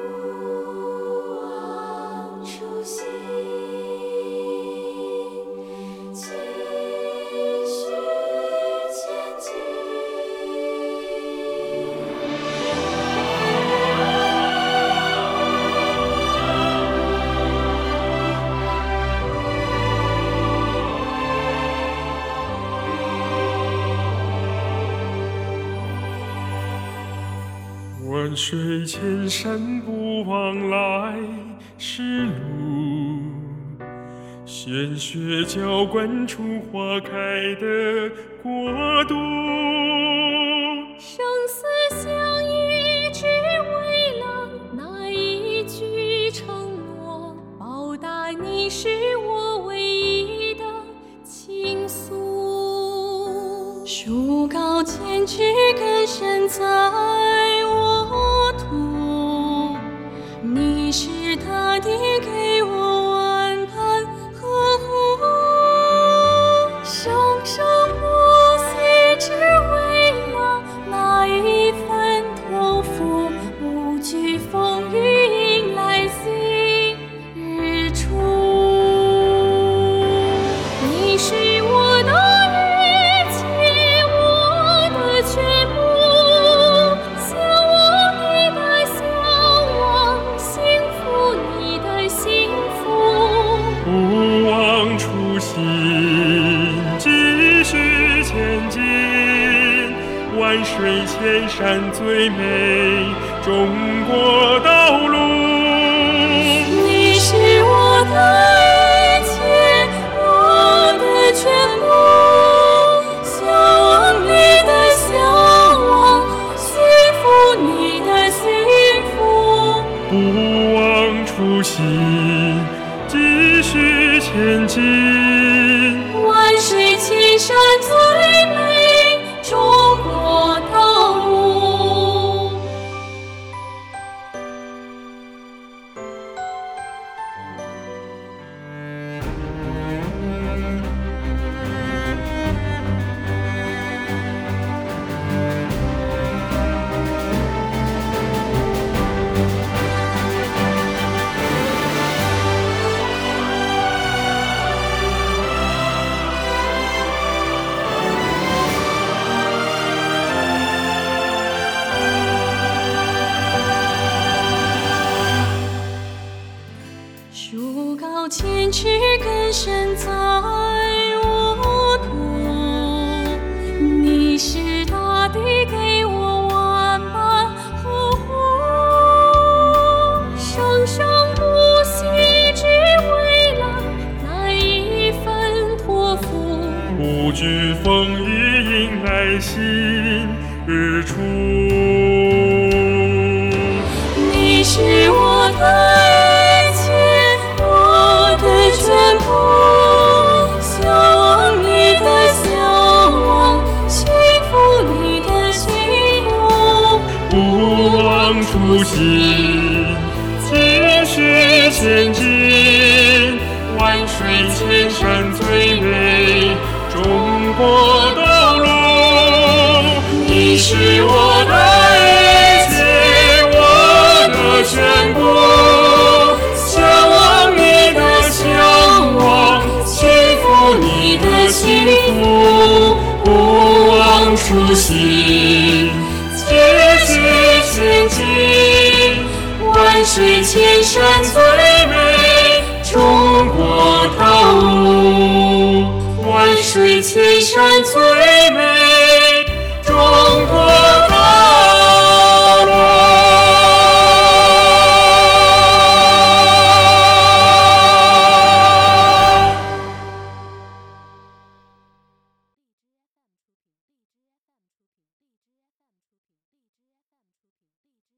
you. 万水千山不忘来时路，鲜血浇灌出花开的国度。生死相依，只为了那一句承诺，报答你是我唯一的倾诉。树高千尺，根深在万水千山最美中国道路。你是我的一切，我的全部，向往你的向往，幸福你的幸福。不忘初心，继续前进。树高千尺，根深在我土。你是大地给我万般呵护，生生不息，只为了那一份托付。不惧风雨，迎来新日出。你是我的初心，继续前进。万水千山最美中国道路。你是我的一切，我的全部。向往你的向往，幸福你的幸福。不忘初心，继续前进。万水千山最美，中国道路。万水千山最美。